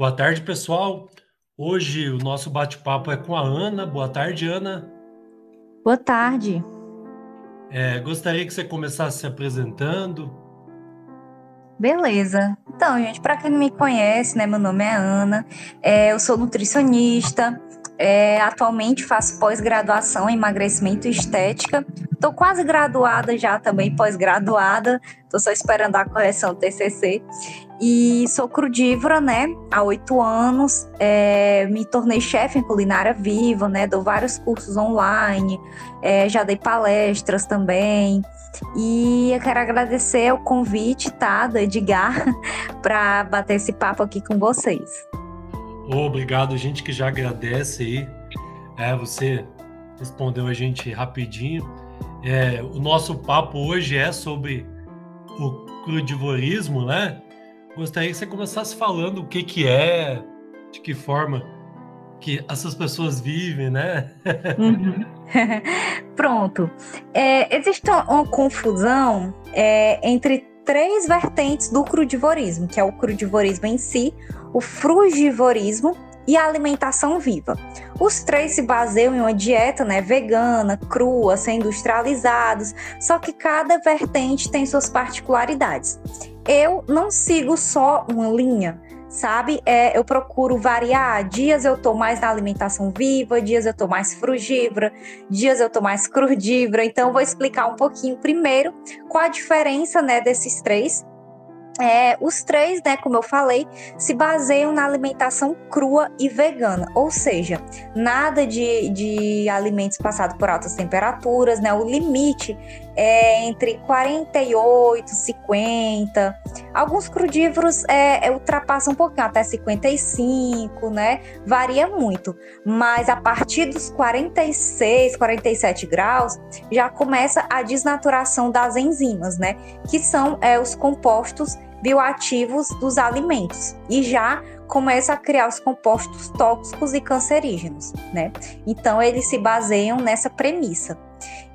Boa tarde, pessoal. Hoje o nosso bate-papo é com a Ana. Boa tarde, Ana. Boa tarde. É, gostaria que você começasse se apresentando. Beleza. Então, gente, para quem não me conhece, né, meu nome é Ana. É, eu sou nutricionista. É, atualmente faço pós-graduação em emagrecimento e estética. Estou quase graduada já também, pós-graduada. Estou só esperando a correção TCC. E sou crudívora, né? Há oito anos. É, me tornei chefe em culinária viva, né? Dou vários cursos online. É, já dei palestras também. E eu quero agradecer o convite, tá? Do Edgar, para bater esse papo aqui com vocês. Obrigado, gente que já agradece aí. É, você respondeu a gente rapidinho. É, o nosso papo hoje é sobre o crudivorismo, né? Gostaria que você começasse falando o que, que é, de que forma que essas pessoas vivem, né? Uhum. Pronto. É, existe uma confusão é, entre três vertentes do crudivorismo, que é o crudivorismo em si, o frugivorismo e a alimentação viva. Os três se baseiam em uma dieta né, vegana, crua, sem industrializados, só que cada vertente tem suas particularidades. Eu não sigo só uma linha, sabe? É, eu procuro variar. Dias eu tô mais na alimentação viva, dias eu tô mais frugívora, dias eu tô mais crudívora. Então, vou explicar um pouquinho primeiro qual a diferença né, desses três é, os três, né, como eu falei, se baseiam na alimentação crua e vegana, ou seja, nada de, de alimentos passados por altas temperaturas, né? O limite é entre 48, 50. Alguns crudívoros é, é, ultrapassam um pouquinho, até 55, né? Varia muito. Mas a partir dos 46, 47 graus, já começa a desnaturação das enzimas, né? Que são é, os compostos bioativos dos alimentos e já começa a criar os compostos tóxicos e cancerígenos, né? Então eles se baseiam nessa premissa.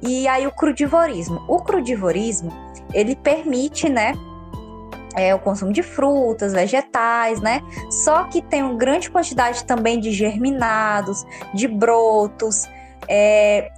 E aí o crudivorismo, o crudivorismo ele permite, né, é, o consumo de frutas, vegetais, né? Só que tem uma grande quantidade também de germinados, de brotos, é,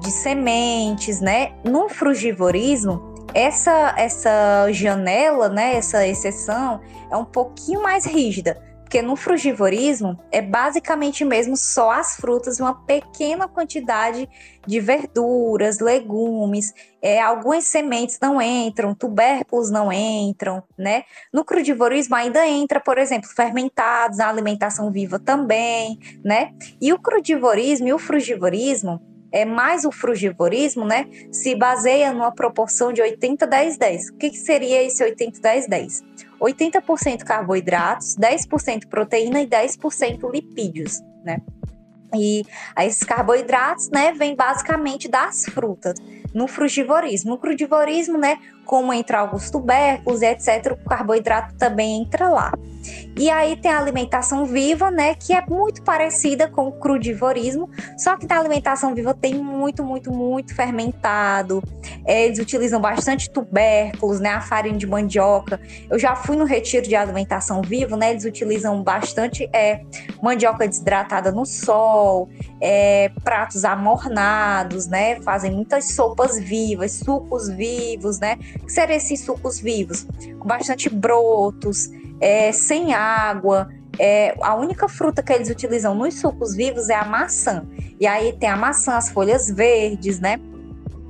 de sementes, né? No frugivorismo, essa, essa janela, né, essa exceção, é um pouquinho mais rígida, porque no frugivorismo é basicamente mesmo só as frutas, uma pequena quantidade de verduras, legumes, é, algumas sementes não entram, tubérculos não entram, né? No crudivorismo ainda entra, por exemplo, fermentados, a alimentação viva também, né? E o crudivorismo e o frugivorismo é mais o frugivorismo, né, se baseia numa proporção de 80 10 10. O que, que seria esse 80 10 10? 80% carboidratos, 10% proteína e 10% lipídios, né? E esses carboidratos, né, vêm basicamente das frutas no frugivorismo. No crudivorismo, né, como entra alguns tubérculos etc, o carboidrato também entra lá. E aí tem a alimentação viva, né, que é muito parecida com o crudivorismo, só que na alimentação viva tem muito, muito, muito fermentado. Eles utilizam bastante tubérculos, né, a farinha de mandioca. Eu já fui no retiro de alimentação viva, né, eles utilizam bastante é, mandioca desidratada no sol, é, pratos amornados, né, fazem muitas sopas vivas, sucos vivos, né, que seriam esses sucos vivos? Com bastante brotos, é, sem água. É, a única fruta que eles utilizam nos sucos vivos é a maçã. E aí tem a maçã, as folhas verdes, né?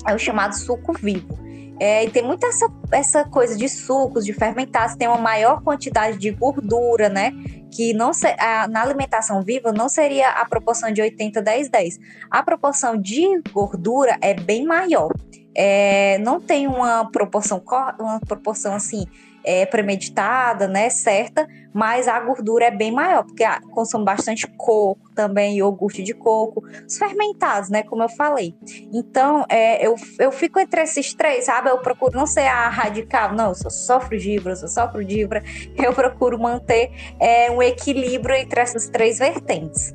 É o chamado suco vivo. É, e tem muita essa, essa coisa de sucos, de fermentados, tem uma maior quantidade de gordura, né? Que não se, a, na alimentação viva não seria a proporção de 80, 10, 10. A proporção de gordura é bem maior. É, não tem uma proporção, uma proporção assim é, premeditada, né, certa, mas a gordura é bem maior, porque consome bastante coco também, iogurte de coco, os fermentados, né, como eu falei. Então, é, eu, eu fico entre esses três, sabe? Eu procuro não ser a radical, não, eu sou só frugívora, sou só frugívora, eu procuro manter é, um equilíbrio entre essas três vertentes.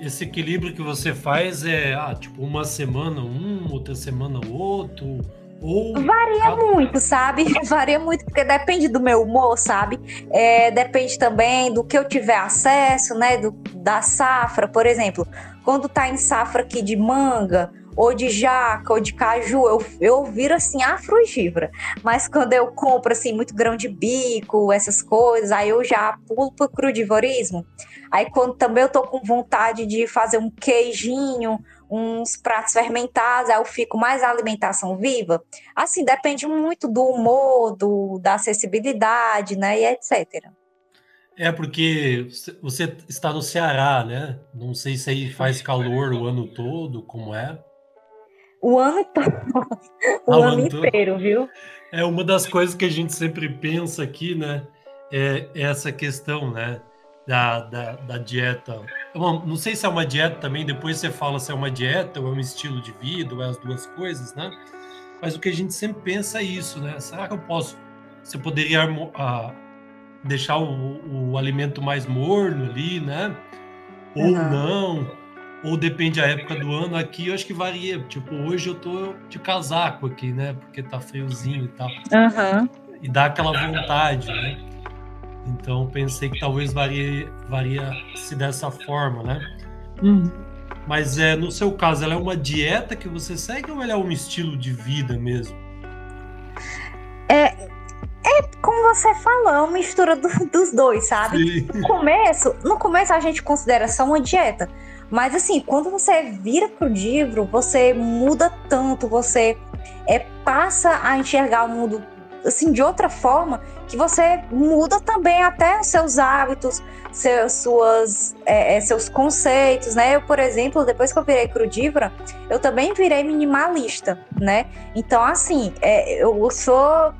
Esse equilíbrio que você faz é, ah, tipo, uma semana um, outra semana outro, Ou Varia muito, sabe? Varia muito, porque depende do meu humor, sabe? É, depende também do que eu tiver acesso, né? Do, da safra, por exemplo. Quando tá em safra aqui de manga, ou de jaca, ou de caju, eu, eu viro assim a frugívora. Mas quando eu compro assim muito grão de bico, essas coisas, aí eu já pulo pro crudivorismo. Aí quando também eu tô com vontade de fazer um queijinho, uns pratos fermentados, aí eu fico mais alimentação viva. Assim, depende muito do humor, do, da acessibilidade, né, e etc. É porque você está no Ceará, né? Não sei se aí faz calor o ano todo, como é. O ano todo. o, ano, ano inteiro, viu? É uma das coisas que a gente sempre pensa aqui, né? É essa questão, né? Da, da, da dieta. não sei se é uma dieta também, depois você fala se é uma dieta ou é um estilo de vida, ou é as duas coisas, né? Mas o que a gente sempre pensa é isso, né? Será que eu posso. Você poderia uh, deixar o, o, alimento mais morno ali, né? Ou uhum. não ou depende da época do ano. Aqui eu acho que varia. Tipo, hoje eu tô de casaco aqui, né? Porque tá friozinho e tal. Uhum. E dá aquela vontade, né? Então pensei que talvez varia, varia se dessa forma, né? Uhum. Mas é, no seu caso, ela é uma dieta que você segue ou ela é um estilo de vida mesmo? É, é como você falou, é uma mistura do, dos dois, sabe? Sim. No começo, no começo a gente considera só uma dieta. Mas assim, quando você vira pro livro, você muda tanto, você é, passa a enxergar o mundo assim de outra forma que você muda também até os seus hábitos, seus, suas, é, é, seus conceitos, né? Eu, por exemplo, depois que eu virei crudívora, eu também virei minimalista, né? Então, assim, é, eu sou,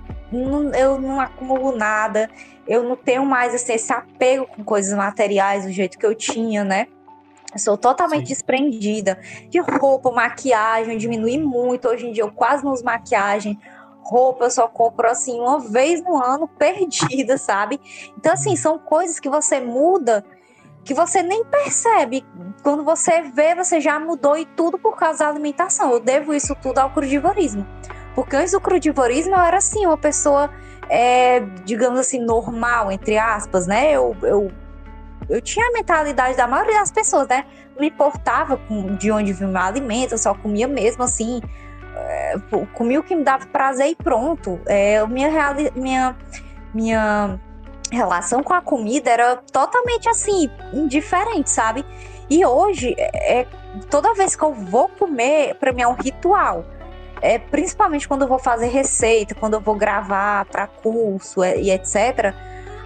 eu não acumulo nada, eu não tenho mais assim, esse apego com coisas materiais do jeito que eu tinha, né? sou totalmente Sim. desprendida de roupa, maquiagem, diminui muito. Hoje em dia eu quase não uso maquiagem. Roupa eu só compro assim uma vez no ano, perdida, sabe? Então, assim, são coisas que você muda que você nem percebe. Quando você vê, você já mudou e tudo por causa da alimentação. Eu devo isso tudo ao crudivorismo. Porque antes do crudivorismo eu era assim, uma pessoa, é, digamos assim, normal, entre aspas, né? Eu, eu eu tinha a mentalidade da maioria das pessoas, né? Não me importava com, de onde vinha o alimento, eu só comia mesmo assim. É, comia o que me dava prazer e pronto. É, minha, minha, minha relação com a comida era totalmente assim, indiferente, sabe? E hoje, é, é toda vez que eu vou comer, para mim é um ritual. É, principalmente quando eu vou fazer receita, quando eu vou gravar para curso e etc.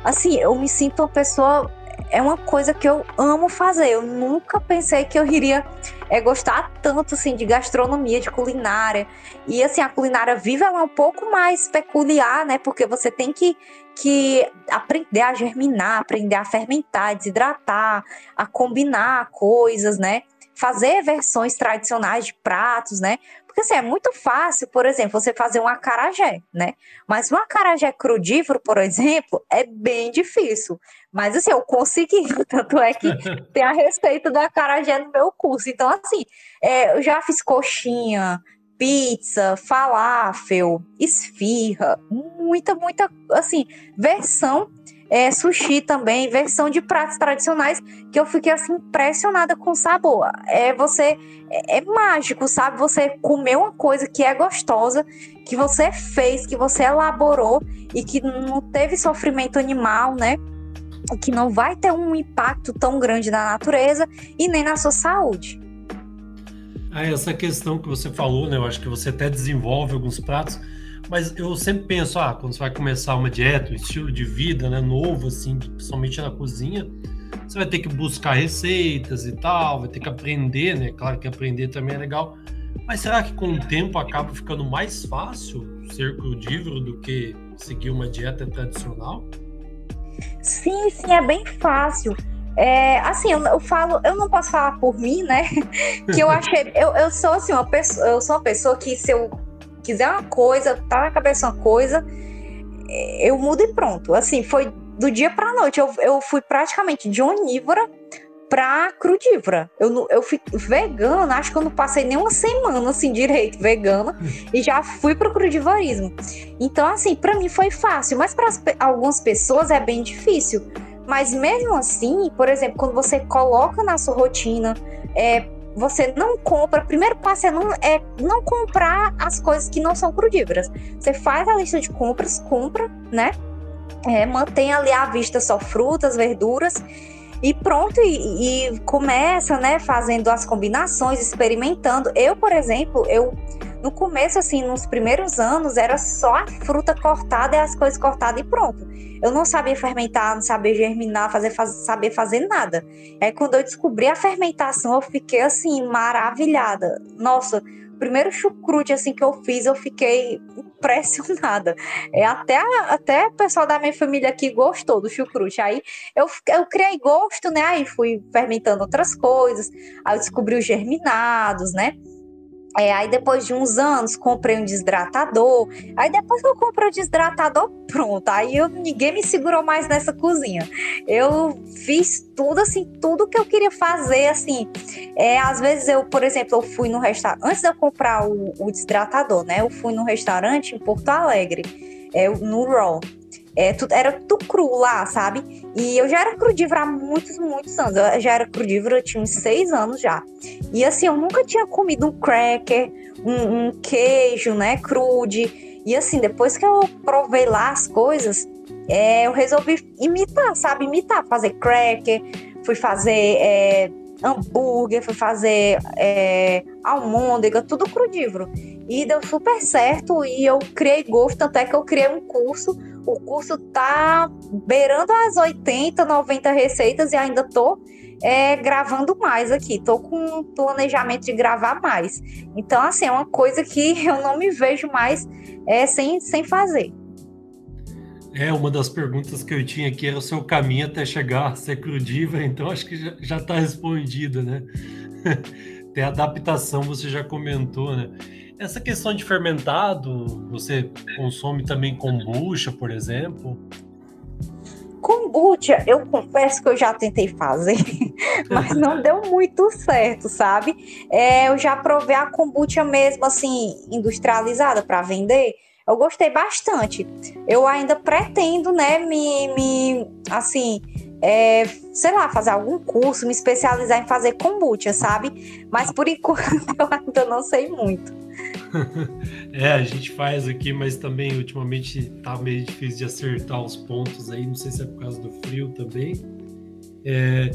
Assim, eu me sinto uma pessoa é uma coisa que eu amo fazer. Eu nunca pensei que eu iria é, gostar tanto assim de gastronomia, de culinária. E assim, a culinária viva é um pouco mais peculiar, né? Porque você tem que, que aprender a germinar, aprender a fermentar, a desidratar, a combinar coisas, né? Fazer versões tradicionais de pratos, né? Porque assim, é muito fácil, por exemplo, você fazer um acarajé, né? Mas um acarajé crudívoro, por exemplo, é bem difícil. Mas assim, eu consegui, tanto é que tem a respeito do acarajé no meu curso. Então, assim, é, eu já fiz coxinha, pizza, falafel, esfirra, muita, muita, assim, versão é, sushi também, versão de pratos tradicionais, que eu fiquei assim impressionada com o sabor. É você é, é, mágico, sabe? Você comer uma coisa que é gostosa, que você fez, que você elaborou e que não teve sofrimento animal, né? Que não vai ter um impacto tão grande na natureza e nem na sua saúde. Ah, essa questão que você falou, né? Eu acho que você até desenvolve alguns pratos mas eu sempre penso, ah, quando você vai começar uma dieta, um estilo de vida, né, novo, assim, principalmente na cozinha, você vai ter que buscar receitas e tal, vai ter que aprender, né? Claro que aprender também é legal. Mas será que com o tempo acaba ficando mais fácil ser crudívoro do que seguir uma dieta tradicional? Sim, sim, é bem fácil. É, assim, eu, eu, falo, eu não posso falar por mim, né? que eu achei, eu, eu sou assim, uma pessoa, eu sou uma pessoa que se eu quiser uma coisa, tá na cabeça uma coisa, eu mudo e pronto. Assim, foi do dia para noite. Eu, eu fui praticamente de onívora pra crudívora. Eu, eu fico vegana, acho que eu não passei nem uma semana assim direito vegana e já fui pro crudivorismo. Então, assim, para mim foi fácil, mas para algumas pessoas é bem difícil. Mas mesmo assim, por exemplo, quando você coloca na sua rotina, é, você não compra. Primeiro passo é não, é não comprar as coisas que não são crudívoras. Você faz a lista de compras, compra, né? É, mantém ali à vista só frutas, verduras e pronto, e, e, começa, né, fazendo as combinações, experimentando. Eu, por exemplo, eu no começo, assim, nos primeiros anos, era só a fruta cortada e as coisas cortadas e pronto. Eu não sabia fermentar, não sabia germinar, fazer, faz, saber fazer nada. Aí quando eu descobri a fermentação, eu fiquei assim, maravilhada. Nossa, o primeiro chucrute assim que eu fiz, eu fiquei impressionada. É, até, até o pessoal da minha família aqui gostou do chucrute. Aí eu, eu criei gosto, né? Aí fui fermentando outras coisas. Aí eu descobri os germinados, né? É, aí depois de uns anos comprei um desidratador. Aí depois que eu comprei o desidratador, pronto. Aí eu, ninguém me segurou mais nessa cozinha. Eu fiz tudo assim, tudo que eu queria fazer, assim. É, às vezes eu, por exemplo, eu fui no restaurante. Antes de eu comprar o, o desidratador, né? Eu fui no restaurante em Porto Alegre, é, no Raw. É, tudo, era tudo cru lá, sabe? E eu já era crudívora há muitos, muitos anos. Eu já era crudívora, eu tinha uns seis anos já. E assim, eu nunca tinha comido um cracker, um, um queijo, né, crude. E assim, depois que eu provei lá as coisas, é, eu resolvi imitar, sabe? Imitar, fazer cracker, fui fazer é, hambúrguer, fui fazer é, almôndega, tudo crudívoro. E deu super certo e eu criei gosto, até que eu criei um curso o curso tá beirando as 80, 90 receitas e ainda tô é, gravando mais aqui. Tô com planejamento de gravar mais. Então, assim, é uma coisa que eu não me vejo mais é, sem, sem fazer. É, uma das perguntas que eu tinha aqui era o seu caminho até chegar a ser crudível, então acho que já está respondida, né? Tem adaptação, você já comentou, né? Essa questão de fermentado, você consome também kombucha, por exemplo? Kombucha, eu confesso que eu já tentei fazer, mas não deu muito certo, sabe? É, eu já provei a kombucha mesmo, assim, industrializada para vender. Eu gostei bastante. Eu ainda pretendo, né, me, me assim, é, sei lá, fazer algum curso, me especializar em fazer kombucha, sabe? Mas por enquanto eu ainda não sei muito. é, a gente faz aqui, mas também ultimamente tá meio difícil de acertar os pontos aí. Não sei se é por causa do frio também. É,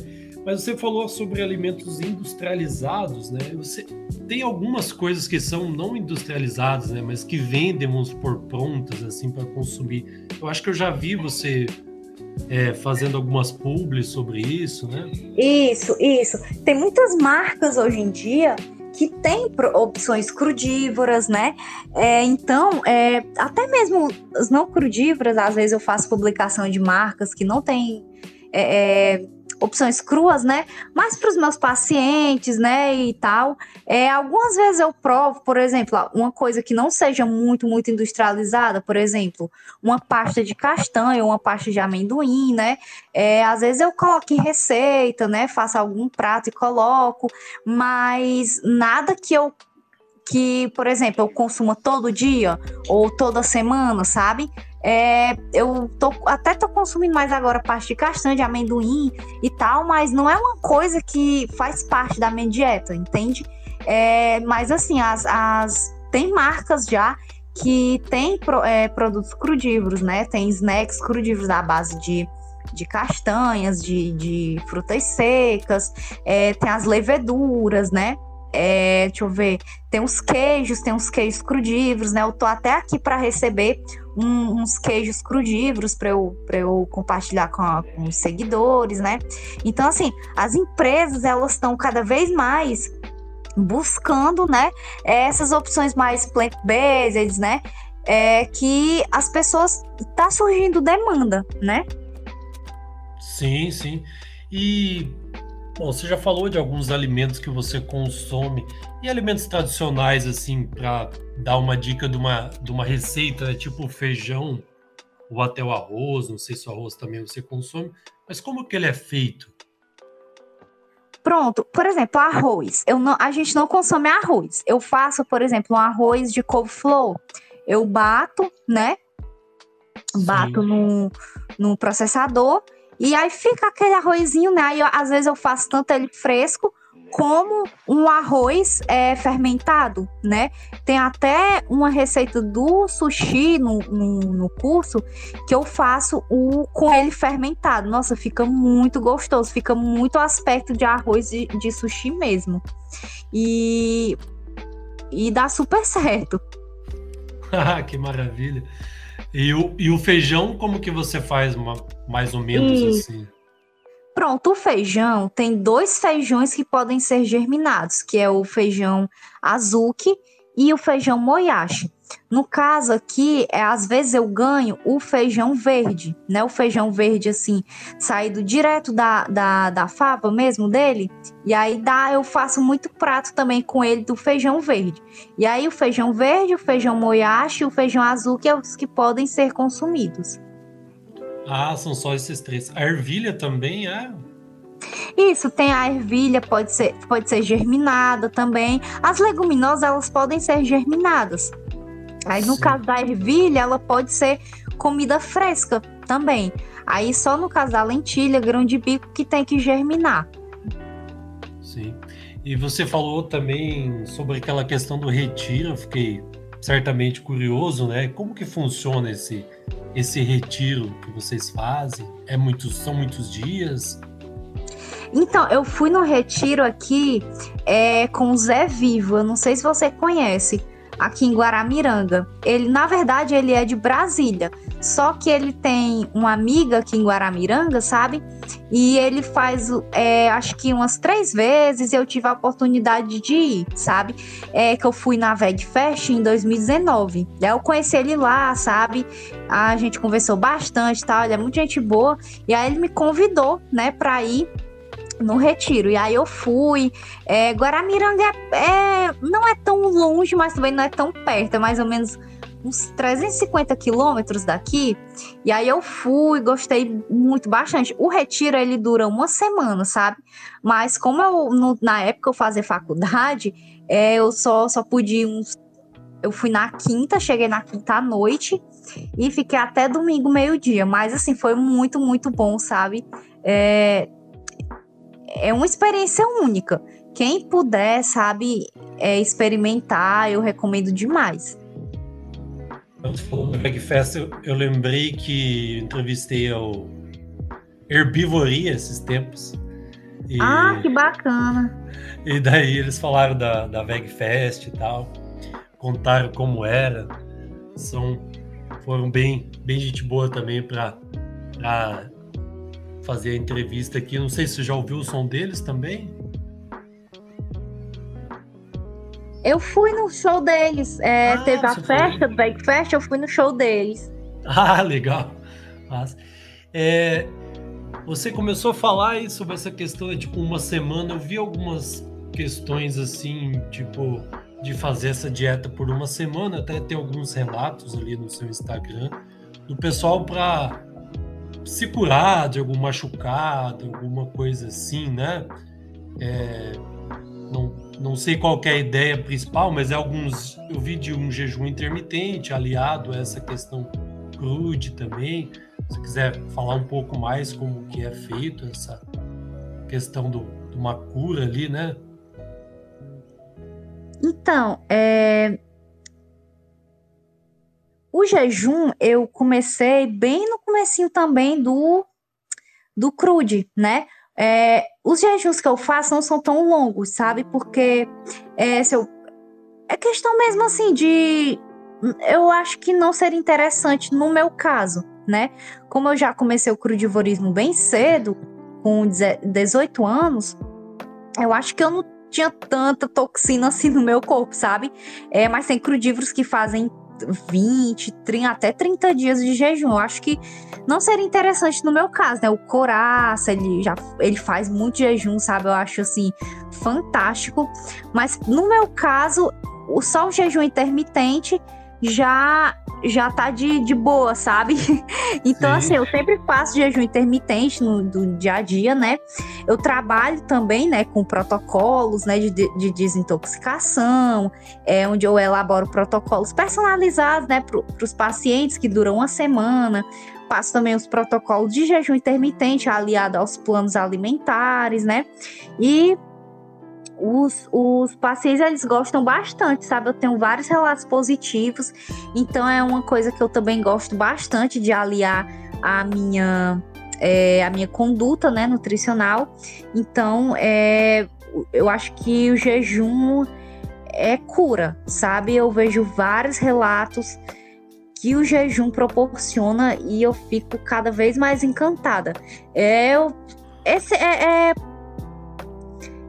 mas você falou sobre alimentos industrializados, né? Você tem algumas coisas que são não industrializadas, né? Mas que vendem, vamos por prontas, assim, para consumir. Eu acho que eu já vi você é, fazendo algumas publis sobre isso, né? Isso, isso. Tem muitas marcas hoje em dia que tem opções crudívoras, né? É, então, é, até mesmo as não crudívoras, às vezes eu faço publicação de marcas que não tem é, é opções cruas, né? Mas para os meus pacientes, né, e tal, é, algumas vezes eu provo, por exemplo, uma coisa que não seja muito, muito industrializada, por exemplo, uma pasta de castanha, uma pasta de amendoim, né? É, às vezes eu coloco em receita, né? Faço algum prato e coloco, mas nada que eu que, por exemplo, eu consuma todo dia ou toda semana, sabe? É, eu tô, até tô consumindo mais agora parte de castanha, de amendoim e tal, mas não é uma coisa que faz parte da minha dieta, entende? É, mas assim, as, as, tem marcas já que tem pro, é, produtos crudívoros, né? Tem snacks crudívoros à base de, de castanhas, de, de frutas secas, é, tem as leveduras, né? É, deixa eu ver, tem uns queijos, tem uns queijos crudívoros, né? Eu tô até aqui para receber um, uns queijos crudívoros para eu, eu compartilhar com, a, com, os seguidores, né? Então, assim, as empresas elas estão cada vez mais buscando, né? Essas opções mais plant-based, né? É, que as pessoas tá surgindo demanda, né? Sim, sim. E Bom, você já falou de alguns alimentos que você consome e alimentos tradicionais, assim, para dar uma dica de uma, de uma receita, né? tipo feijão ou até o arroz, não sei se o arroz também você consome, mas como que ele é feito? Pronto, por exemplo, arroz. Eu não, a gente não consome arroz. Eu faço, por exemplo, um arroz de couve-flor. Eu bato, né? Bato no, no processador e aí fica aquele arrozinho, né? Eu, às vezes eu faço tanto ele fresco como um arroz é, fermentado, né? Tem até uma receita do sushi no, no, no, curso que eu faço o com ele fermentado. Nossa, fica muito gostoso, fica muito aspecto de arroz de, de sushi mesmo. E, e dá super certo. Ah, que maravilha. E o, e o feijão, como que você faz mais ou menos e... assim? Pronto, o feijão tem dois feijões que podem ser germinados, que é o feijão azuki e o feijão moyashi. No caso aqui, é, às vezes eu ganho o feijão verde, né? O feijão verde, assim, saído direto da, da, da fava mesmo dele. E aí dá, eu faço muito prato também com ele do feijão verde. E aí o feijão verde, o feijão moyashi e o feijão azul, que é os que podem ser consumidos. Ah, são só esses três. A ervilha também é? Isso, tem a ervilha, pode ser, pode ser germinada também. As leguminosas, elas podem ser germinadas. Aí, no Sim. caso da ervilha, ela pode ser comida fresca também. Aí, só no caso da lentilha, grão de bico, que tem que germinar. Sim. E você falou também sobre aquela questão do retiro, eu fiquei certamente curioso, né? Como que funciona esse esse retiro que vocês fazem? É muitos, são muitos dias? Então, eu fui no retiro aqui é, com o Zé Vivo. Eu não sei se você conhece aqui em Guaramiranga. Ele, na verdade, ele é de Brasília. Só que ele tem uma amiga aqui em Guaramiranga, sabe? E ele faz, é, acho que umas três vezes eu tive a oportunidade de ir, sabe? É que eu fui na Veg Fest em 2019. Aí eu conheci ele lá, sabe? A gente conversou bastante, tá? Ele é muito gente boa. E aí ele me convidou, né, pra ir no retiro. E aí eu fui. É, Guaramiranga é, não é tão longe, mas também não é tão perto. É mais ou menos uns 350 quilômetros daqui. E aí eu fui, gostei muito bastante. O retiro ele dura uma semana, sabe? Mas como eu no, na época eu fazia faculdade, é, eu só só pude uns eu fui na quinta, cheguei na quinta à noite e fiquei até domingo meio-dia. Mas assim, foi muito, muito bom, sabe? É, é uma experiência única. Quem puder, sabe, é, experimentar, eu recomendo demais. Quando falou do eu, eu lembrei que entrevistei o Herbivoria esses tempos. E, ah, que bacana! E daí eles falaram da, da Vegfest e tal, contaram como era. São, foram bem, bem gente boa também para fazer a entrevista aqui. Não sei se você já ouviu o som deles também. Eu fui no show deles. É, ah, teve a festa do Bike Fest, eu fui no show deles. Ah, legal. Mas, é, você começou a falar sobre essa questão de tipo uma semana. Eu vi algumas questões assim, tipo, de fazer essa dieta por uma semana. Até tem alguns relatos ali no seu Instagram do pessoal para se curar de algum machucado, alguma coisa assim, né? É, não, não sei qual é a ideia principal, mas é alguns. Eu vi de um jejum intermitente aliado a essa questão crude também. Se quiser falar um pouco mais como que é feito essa questão do, de uma cura ali, né? Então, é, o jejum eu comecei bem no comecinho também do, do crude, né? É, os jejuns que eu faço não são tão longos, sabe? Porque é, se eu, é questão mesmo assim de. Eu acho que não seria interessante no meu caso, né? Como eu já comecei o crudivorismo bem cedo, com 18 anos, eu acho que eu não tinha tanta toxina assim no meu corpo, sabe? É, mas tem crudívoros que fazem 20, 30, até 30 dias de jejum. Eu acho que não seria interessante no meu caso, né? O Coraça, ele já ele faz muito jejum, sabe? Eu acho assim fantástico. Mas no meu caso, o só o jejum intermitente já já tá de, de boa, sabe? então, Sim. assim, eu sempre faço jejum intermitente no do dia a dia, né? Eu trabalho também, né, com protocolos, né, de, de desintoxicação, é, onde eu elaboro protocolos personalizados, né, para os pacientes que duram uma semana. Passo também os protocolos de jejum intermitente aliado aos planos alimentares, né? E os, os pacientes eles gostam bastante, sabe? Eu tenho vários relatos positivos, então é uma coisa que eu também gosto bastante de aliar a minha é, a minha conduta, né, nutricional. Então, é, eu acho que o jejum é cura, sabe? Eu vejo vários relatos que o jejum proporciona e eu fico cada vez mais encantada. É, esse é, é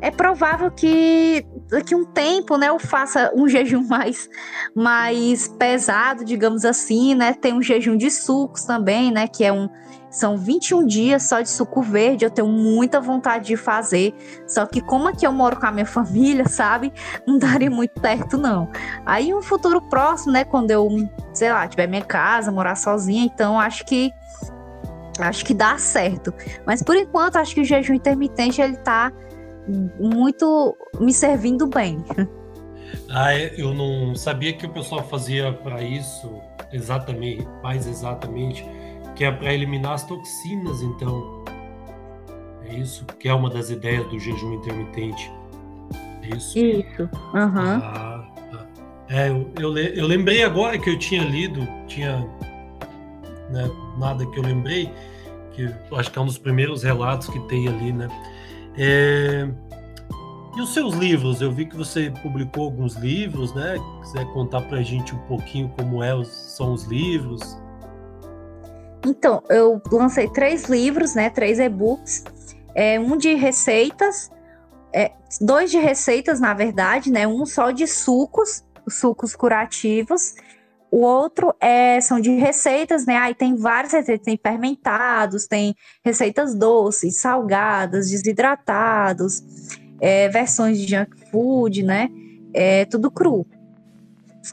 é provável que daqui um tempo, né, eu faça um jejum mais, mais pesado, digamos assim, né? Tem um jejum de sucos também, né, que é um são 21 dias só de suco verde, eu tenho muita vontade de fazer. Só que como aqui eu moro com a minha família, sabe? Não daria muito perto não. Aí um futuro próximo, né, quando eu, sei lá, tiver minha casa, morar sozinha, então acho que acho que dá certo. Mas por enquanto acho que o jejum intermitente ele tá muito me servindo bem. Ah, é, eu não sabia que o pessoal fazia para isso exatamente, mais exatamente, que é para eliminar as toxinas, então. É isso que é uma das ideias do jejum intermitente. É isso. Isso. Uhum. Ah, tá. É, eu, eu, eu, lembrei agora que eu tinha lido, tinha né, nada que eu lembrei, que acho que é um dos primeiros relatos que tem ali, né? É... E os seus livros? Eu vi que você publicou alguns livros, né? Quiser contar para a gente um pouquinho como é, são os livros? Então, eu lancei três livros, né? Três e-books. É, um de receitas, é, dois de receitas, na verdade, né? Um só de sucos, sucos curativos, o outro é, são de receitas, né? Aí tem várias receitas, tem fermentados, tem receitas doces, salgadas, desidratados, é, versões de junk food, né? É tudo cru.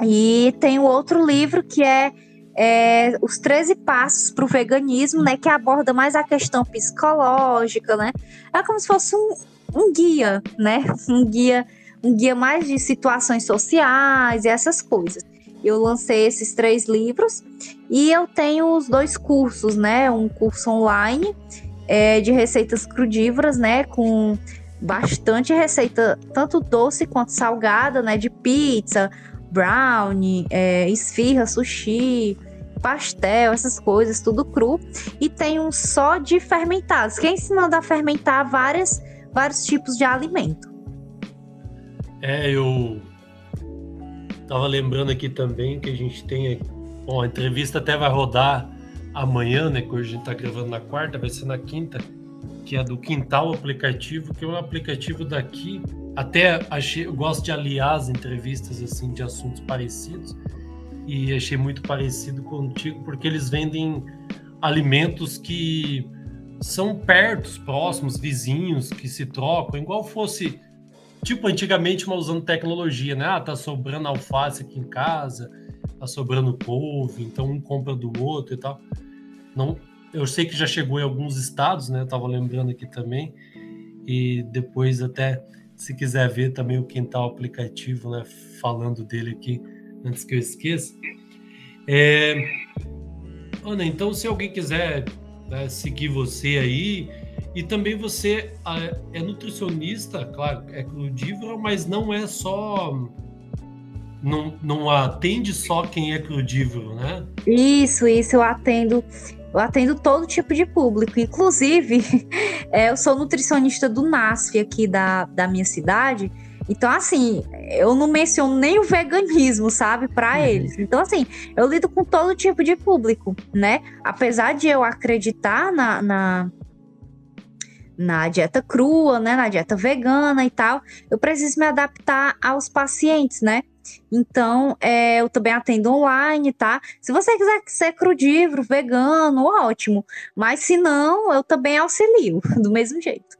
E tem o outro livro que é, é Os 13 Passos para o Veganismo, né? Que aborda mais a questão psicológica, né? É como se fosse um, um guia, né? Um guia, um guia mais de situações sociais e essas coisas eu lancei esses três livros e eu tenho os dois cursos, né? Um curso online é, de receitas crudívoras, né? Com bastante receita, tanto doce quanto salgada, né? De pizza, brownie, é, esfirra, sushi, pastel, essas coisas, tudo cru. E tem um só de fermentados, que é ensinando a fermentar várias, vários tipos de alimento. É, eu Tava lembrando aqui também que a gente tem. Bom, a entrevista até vai rodar amanhã, né? Que hoje a gente tá gravando na quarta, vai ser na quinta, que é do Quintal Aplicativo, que é um aplicativo daqui. Até achei, eu gosto de aliar as entrevistas assim de assuntos parecidos e achei muito parecido contigo porque eles vendem alimentos que são perto, próximos, vizinhos que se trocam, igual fosse Tipo, antigamente, mas usando tecnologia, né? Ah, tá sobrando alface aqui em casa, tá sobrando couve, então um compra do outro e tal. Não, eu sei que já chegou em alguns estados, né? Eu tava lembrando aqui também. E depois até, se quiser ver também o quintal aplicativo, né? Falando dele aqui, antes que eu esqueça. É... Ana, então se alguém quiser né, seguir você aí, e também você é nutricionista, claro, é crudívoro, mas não é só. Não, não atende só quem é crudívoro, né? Isso, isso, eu atendo. Eu atendo todo tipo de público. Inclusive, é, eu sou nutricionista do NASF aqui da, da minha cidade. Então, assim, eu não menciono nem o veganismo, sabe, para uhum. eles. Então, assim, eu lido com todo tipo de público, né? Apesar de eu acreditar na, na na dieta crua, né, na dieta vegana e tal, eu preciso me adaptar aos pacientes, né? Então, é, eu também atendo online, tá? Se você quiser ser crudívoro, vegano, ótimo. Mas se não, eu também auxilio, do mesmo jeito.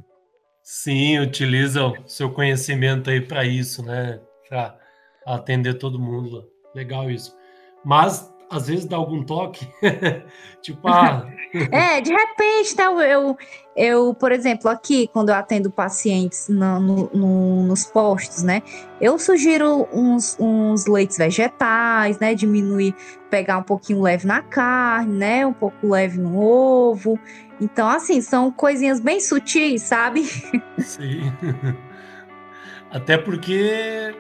Sim, utiliza o seu conhecimento aí para isso, né? Para atender todo mundo. Legal isso. Mas às vezes dá algum toque. tipo, ah. é, de repente, tá, eu, eu, por exemplo, aqui, quando eu atendo pacientes no, no, no, nos postos, né? Eu sugiro uns, uns leites vegetais, né? Diminuir, pegar um pouquinho leve na carne, né? Um pouco leve no ovo. Então, assim, são coisinhas bem sutis, sabe? Sim. Até porque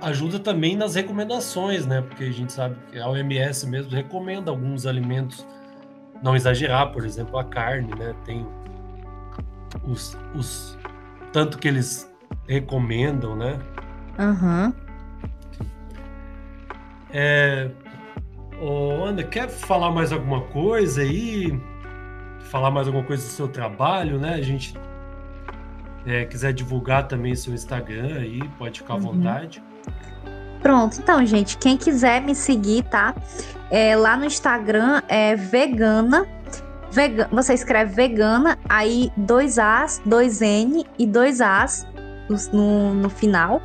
ajuda também nas recomendações, né? Porque a gente sabe que a OMS mesmo recomenda alguns alimentos não exagerar, por exemplo, a carne, né? Tem os, os tanto que eles recomendam, né? Aham. Uhum. É, oh, Ana, quer falar mais alguma coisa aí? Falar mais alguma coisa do seu trabalho, né? A gente é, quiser divulgar também seu Instagram aí, pode ficar à uhum. vontade. Pronto, então, gente, quem quiser me seguir, tá? É, lá no Instagram é vegana. Vega, você escreve vegana, aí dois As, dois N e dois As no, no final.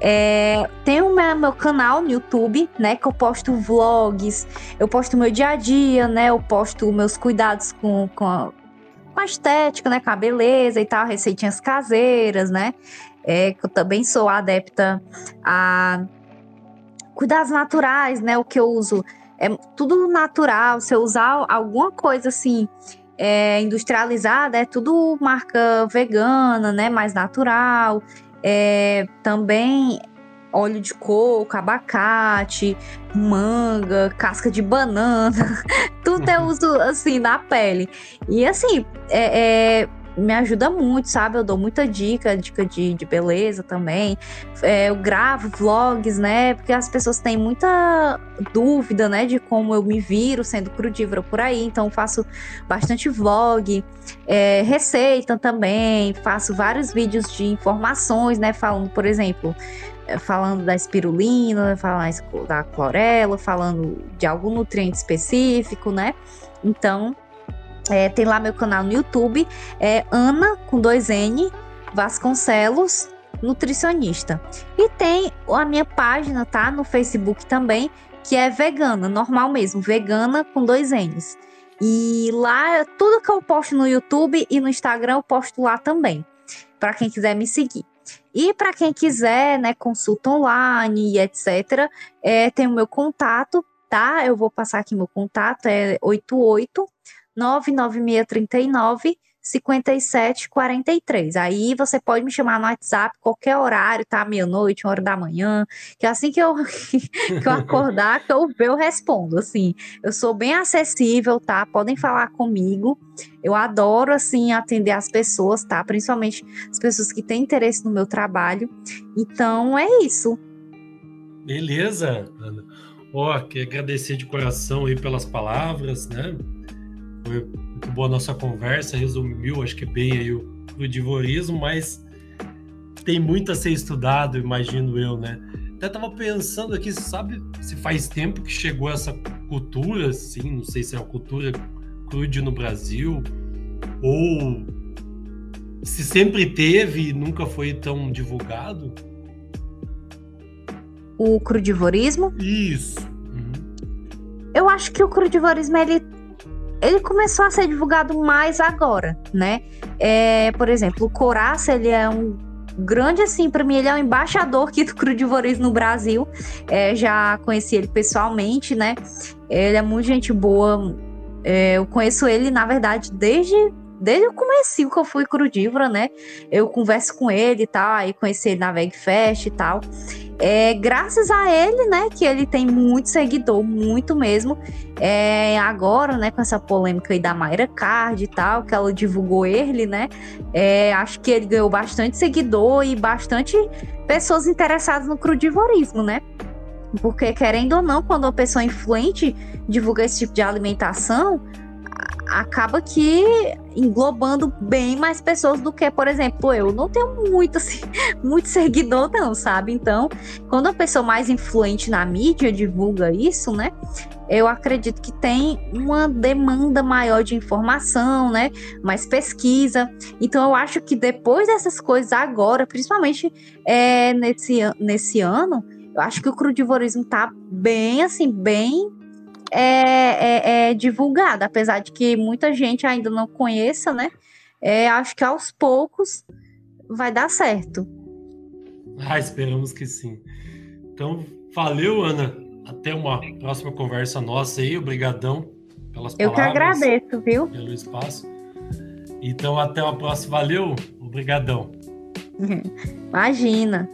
É, tem o meu, meu, canal no YouTube, né? Que eu posto vlogs, eu posto meu dia a dia, né? Eu posto meus cuidados com, com, a, com a estética, né? Com a beleza e tal, receitinhas caseiras, né? É, eu também sou adepta a cuidados naturais, né? O que eu uso é tudo natural. Se eu usar alguma coisa assim é, industrializada, é tudo marca vegana, né? Mais natural. É, também óleo de coco, abacate, manga, casca de banana, tudo eu uso assim na pele. E assim, é, é, me ajuda muito, sabe? Eu dou muita dica, dica de, de beleza também. É, eu gravo vlogs, né? Porque as pessoas têm muita dúvida, né? De como eu me viro sendo crudívora por aí. Então, faço bastante vlog, é, receita também. Faço vários vídeos de informações, né? Falando, por exemplo, falando da espirulina, falando da clorela, falando de algum nutriente específico, né? Então, é, tem lá meu canal no YouTube, é Ana com dois N Vasconcelos nutricionista. E tem a minha página, tá? No Facebook também, que é vegana, normal mesmo, vegana com dois N's. E lá, tudo que eu posto no YouTube e no Instagram, eu posto lá também, para quem quiser me seguir. E para quem quiser, né, consulta online e etc., é, tem o meu contato, tá? Eu vou passar aqui meu contato, é 88 99639 5743. Aí você pode me chamar no WhatsApp qualquer horário, tá? Meia-noite, uma hora da manhã, que assim que eu, que eu acordar, que eu eu respondo. Assim, eu sou bem acessível, tá? Podem falar comigo. Eu adoro, assim, atender as pessoas, tá? Principalmente as pessoas que têm interesse no meu trabalho. Então, é isso. Beleza, Ana. Ó, oh, quero agradecer de coração aí pelas palavras, né? Foi boa a nossa conversa, resumiu, acho que bem aí o, o divorismo, mas tem muito a ser estudado, imagino eu, né? Até tava pensando aqui, sabe se faz tempo que chegou essa cultura, assim, não sei se é uma cultura crude no Brasil, ou se sempre teve e nunca foi tão divulgado? O crudivorismo? Isso. Uhum. Eu acho que o crudivorismo ele ele começou a ser divulgado mais agora, né? É, por exemplo, o Coraça, ele é um grande, assim, para mim, ele é um embaixador aqui do crudivorismo no Brasil. É, já conheci ele pessoalmente, né? Ele é muito gente boa. É, eu conheço ele, na verdade, desde desde o começo que eu fui crudívora, né? Eu converso com ele e tal, aí conheci ele na VegFest e tal. É, graças a ele, né, que ele tem muito seguidor, muito mesmo. É, agora, né, com essa polêmica aí da Mayra Card e tal, que ela divulgou ele, né, é, acho que ele ganhou bastante seguidor e bastante pessoas interessadas no crudivorismo, né? Porque, querendo ou não, quando uma pessoa influente divulga esse tipo de alimentação, acaba que englobando bem mais pessoas do que, por exemplo, eu. Não tenho muito, assim, muito seguidor, não, sabe? Então, quando a pessoa mais influente na mídia divulga isso, né? Eu acredito que tem uma demanda maior de informação, né? Mais pesquisa. Então, eu acho que depois dessas coisas agora, principalmente é, nesse, nesse ano, eu acho que o crudivorismo tá bem, assim, bem é, é, é divulgada, apesar de que muita gente ainda não conheça, né? É, acho que aos poucos vai dar certo. Ah, esperamos que sim. Então, valeu, Ana. Até uma próxima conversa nossa aí. Obrigadão pelas Eu palavras. Eu que agradeço, viu? Pelo espaço. Então, até uma próxima. Valeu. Obrigadão. Imagina.